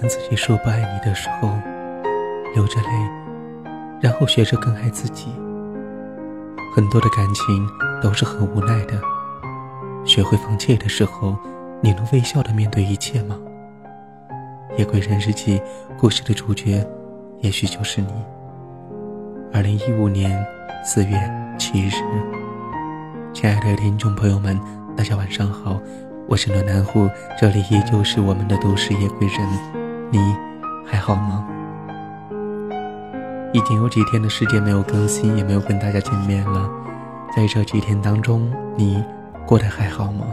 跟自己说不爱你的时候，流着泪，然后学着更爱自己。很多的感情都是很无奈的。学会放弃的时候，你能微笑的面对一切吗？《夜归人日记》故事的主角，也许就是你。二零一五年四月七日，亲爱的听众朋友们，大家晚上好，我是暖男户，这里依旧是我们的都市夜归人，你还好吗？已经有几天的时间没有更新，也没有跟大家见面了，在这几天当中，你过得还好吗？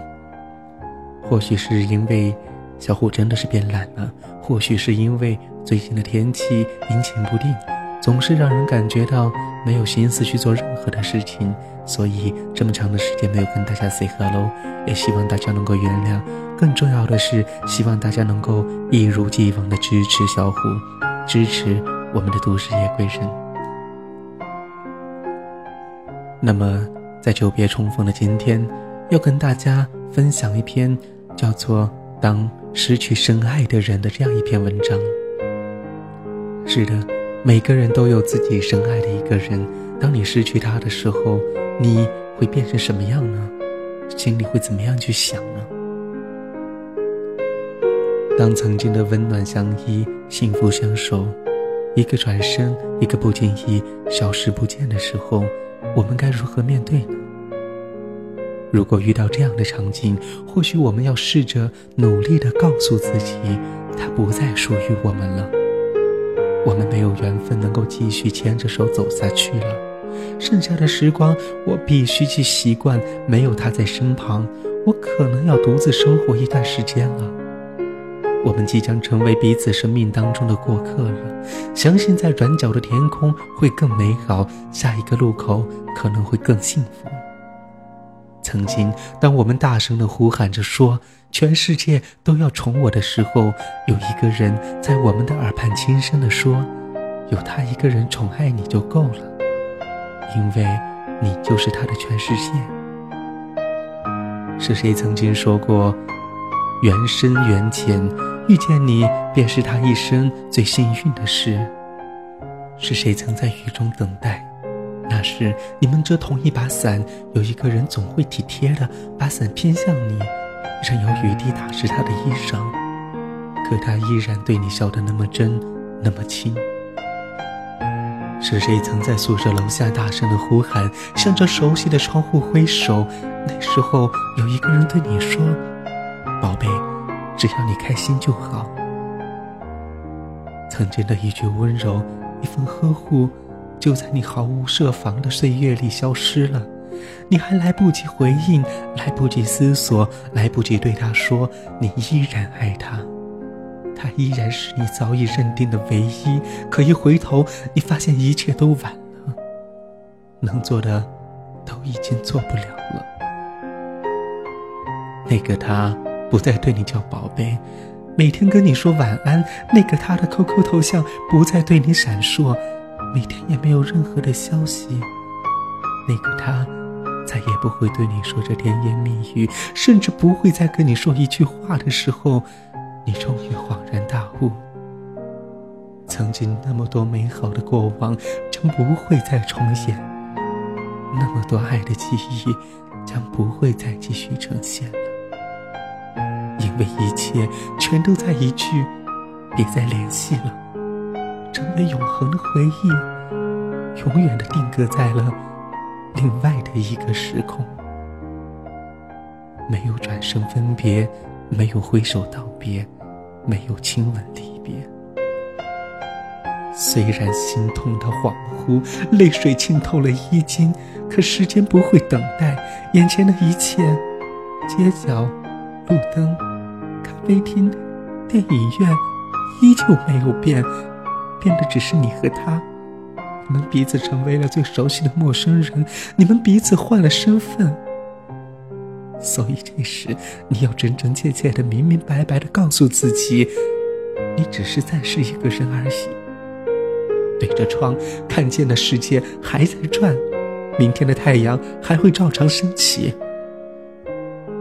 或许是因为。小虎真的是变懒了，或许是因为最近的天气阴晴不定，总是让人感觉到没有心思去做任何的事情，所以这么长的时间没有跟大家 say hello，也希望大家能够原谅。更重要的是，希望大家能够一如既往的支持小虎，支持我们的都市夜归人。那么，在久别重逢的今天，要跟大家分享一篇叫做。当失去深爱的人的这样一篇文章。是的，每个人都有自己深爱的一个人。当你失去他的时候，你会变成什么样呢？心里会怎么样去想呢？当曾经的温暖相依、幸福相守，一个转身，一个不经意消失不见的时候，我们该如何面对呢？如果遇到这样的场景，或许我们要试着努力的告诉自己，他不再属于我们了。我们没有缘分能够继续牵着手走下去了。剩下的时光，我必须去习惯没有他在身旁。我可能要独自生活一段时间了。我们即将成为彼此生命当中的过客了。相信在转角的天空会更美好，下一个路口可能会更幸福。曾经，当我们大声的呼喊着说“全世界都要宠我”的时候，有一个人在我们的耳畔轻声的说：“有他一个人宠爱你就够了，因为你就是他的全世界。”是谁曾经说过“缘深缘浅，遇见你便是他一生最幸运的事”？是谁曾在雨中等待？那时你们这同一把伞，有一个人总会体贴的把伞偏向你，任由雨滴打湿他的衣裳，可他依然对你笑得那么真，那么亲。是谁曾在宿舍楼下大声的呼喊，向着熟悉的窗户挥手？那时候有一个人对你说：“宝贝，只要你开心就好。”曾经的一句温柔，一份呵护。就在你毫无设防的岁月里消失了，你还来不及回应，来不及思索，来不及对他说你依然爱他，他依然是你早已认定的唯一。可一回头，你发现一切都晚了，能做的都已经做不了了。那个他不再对你叫宝贝，每天跟你说晚安；那个他的 QQ 头像不再对你闪烁。每天也没有任何的消息，那个他再也不会对你说着甜言蜜语，甚至不会再跟你说一句话的时候，你终于恍然大悟：曾经那么多美好的过往将不会再重现，那么多爱的记忆将不会再继续呈现了，因为一切全都在一句“别再联系了”。成为永恒的回忆，永远的定格在了另外的一个时空。没有转身分别，没有挥手道别，没有亲吻离别。虽然心痛的恍惚，泪水浸透了衣襟，可时间不会等待，眼前的一切，街角、路灯、咖啡厅、电影院，依旧没有变。变的只是你和他，你们彼此成为了最熟悉的陌生人，你们彼此换了身份。所以这时，你要真真切切的、明明白白的告诉自己，你只是暂时一个人而已。对着窗，看见的世界还在转，明天的太阳还会照常升起。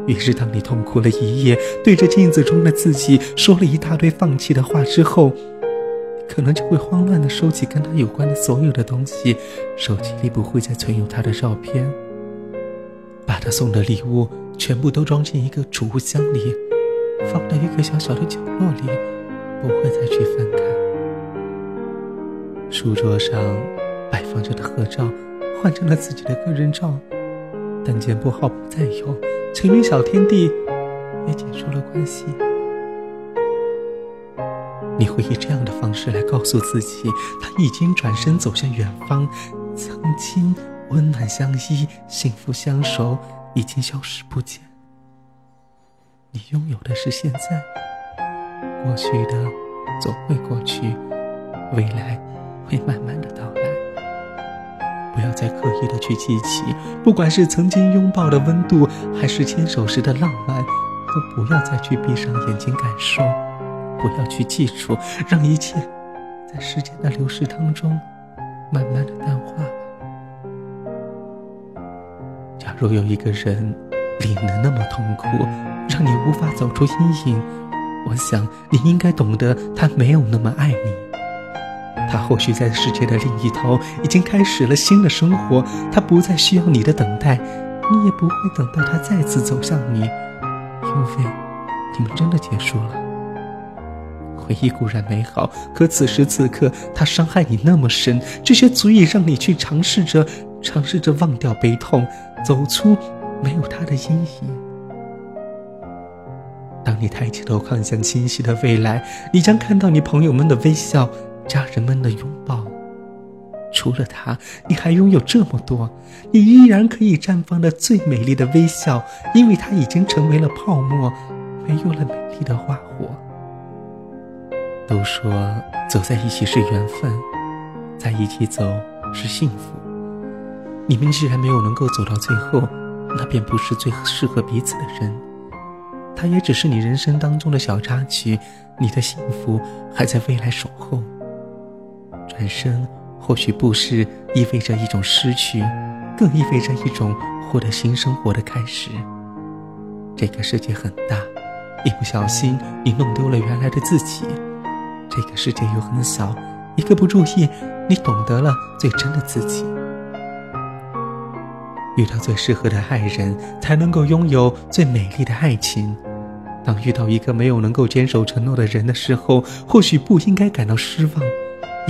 于是，当你痛哭了一夜，对着镜子中的自己说了一大堆放弃的话之后，可能就会慌乱地收起跟他有关的所有的东西，手机里不会再存有他的照片，把他送的礼物全部都装进一个储物箱里，放到一个小小的角落里，不会再去翻看。书桌上摆放着的合照换成了自己的个人照，但剪不好不再有。情侣小天地也结束了关系。你会以这样的方式来告诉自己，他已经转身走向远方，曾经温暖相依、幸福相守，已经消失不见。你拥有的是现在，过去的总会过去，未来会慢慢的到来。不要再刻意的去记起，不管是曾经拥抱的温度，还是牵手时的浪漫，都不要再去闭上眼睛感受，不要去记住，让一切在时间的流逝当中慢慢的淡化吧。假如有一个人令你那么痛苦，让你无法走出阴影，我想你应该懂得，他没有那么爱你。他或许在世界的另一头已经开始了新的生活，他不再需要你的等待，你也不会等到他再次走向你，因为你们真的结束了。回忆固然美好，可此时此刻他伤害你那么深，这些足以让你去尝试着，尝试着忘掉悲痛，走出没有他的阴影。当你抬起头看向清晰的未来，你将看到你朋友们的微笑。家人们的拥抱，除了他，你还拥有这么多。你依然可以绽放的最美丽的微笑，因为它已经成为了泡沫，没有了美丽的花火。都说走在一起是缘分，在一起走是幸福。你们既然没有能够走到最后，那便不是最适合彼此的人。他也只是你人生当中的小插曲，你的幸福还在未来守候。转身或许不是意味着一种失去，更意味着一种获得新生活的开始。这个世界很大，一不小心你弄丢了原来的自己；这个世界又很小，一个不注意你懂得了最真的自己。遇到最适合的爱人，才能够拥有最美丽的爱情。当遇到一个没有能够坚守承诺的人的时候，或许不应该感到失望。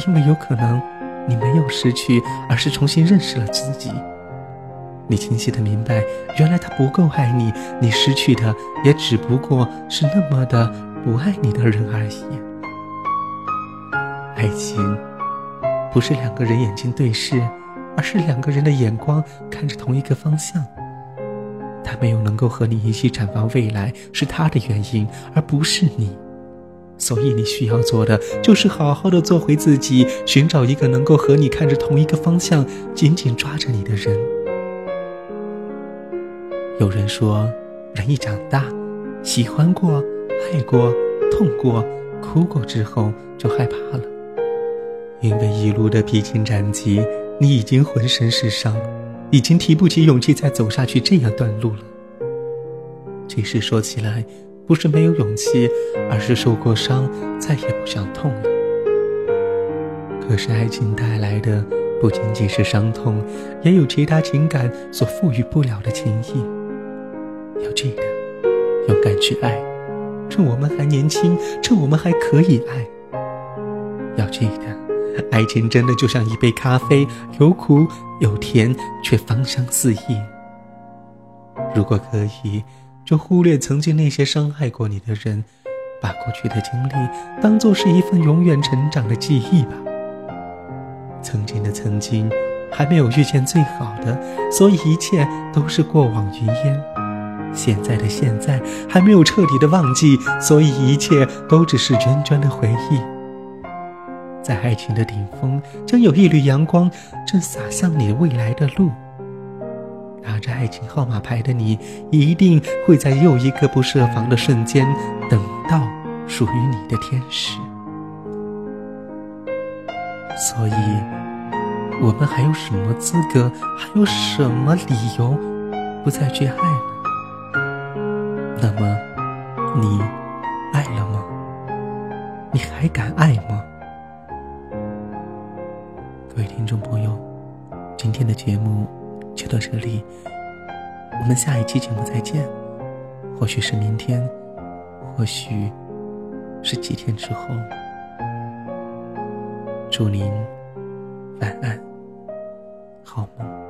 因为有可能，你没有失去，而是重新认识了自己。你清晰的明白，原来他不够爱你，你失去的也只不过是那么的不爱你的人而已。爱情，不是两个人眼睛对视，而是两个人的眼光看着同一个方向。他没有能够和你一起展望未来，是他的原因，而不是你。所以你需要做的就是好好的做回自己，寻找一个能够和你看着同一个方向、紧紧抓着你的人。有人说，人一长大，喜欢过、爱过、痛过、哭过之后就害怕了，因为一路的披荆斩棘，你已经浑身是伤，已经提不起勇气再走下去这样段路了。其实说起来。不是没有勇气，而是受过伤，再也不想痛了。可是爱情带来的不仅仅是伤痛，也有其他情感所赋予不了的情谊。要记得，勇敢去爱，趁我们还年轻，趁我们还可以爱。要记得，爱情真的就像一杯咖啡，有苦有甜，却芳香四溢。如果可以。就忽略曾经那些伤害过你的人，把过去的经历当做是一份永远成长的记忆吧。曾经的曾经，还没有遇见最好的，所以一切都是过往云烟；现在的现在，还没有彻底的忘记，所以一切都只是涓涓的回忆。在爱情的顶峰，将有一缕阳光正洒向你未来的路。拿着爱情号码牌的你，一定会在又一个不设防的瞬间，等到属于你的天使。所以，我们还有什么资格，还有什么理由，不再去爱呢？那么，你爱了吗？你还敢爱吗？各位听众朋友，今天的节目就到这里，我们下一期节目再见。或许是明天，或许是几天之后。祝您晚安，好梦。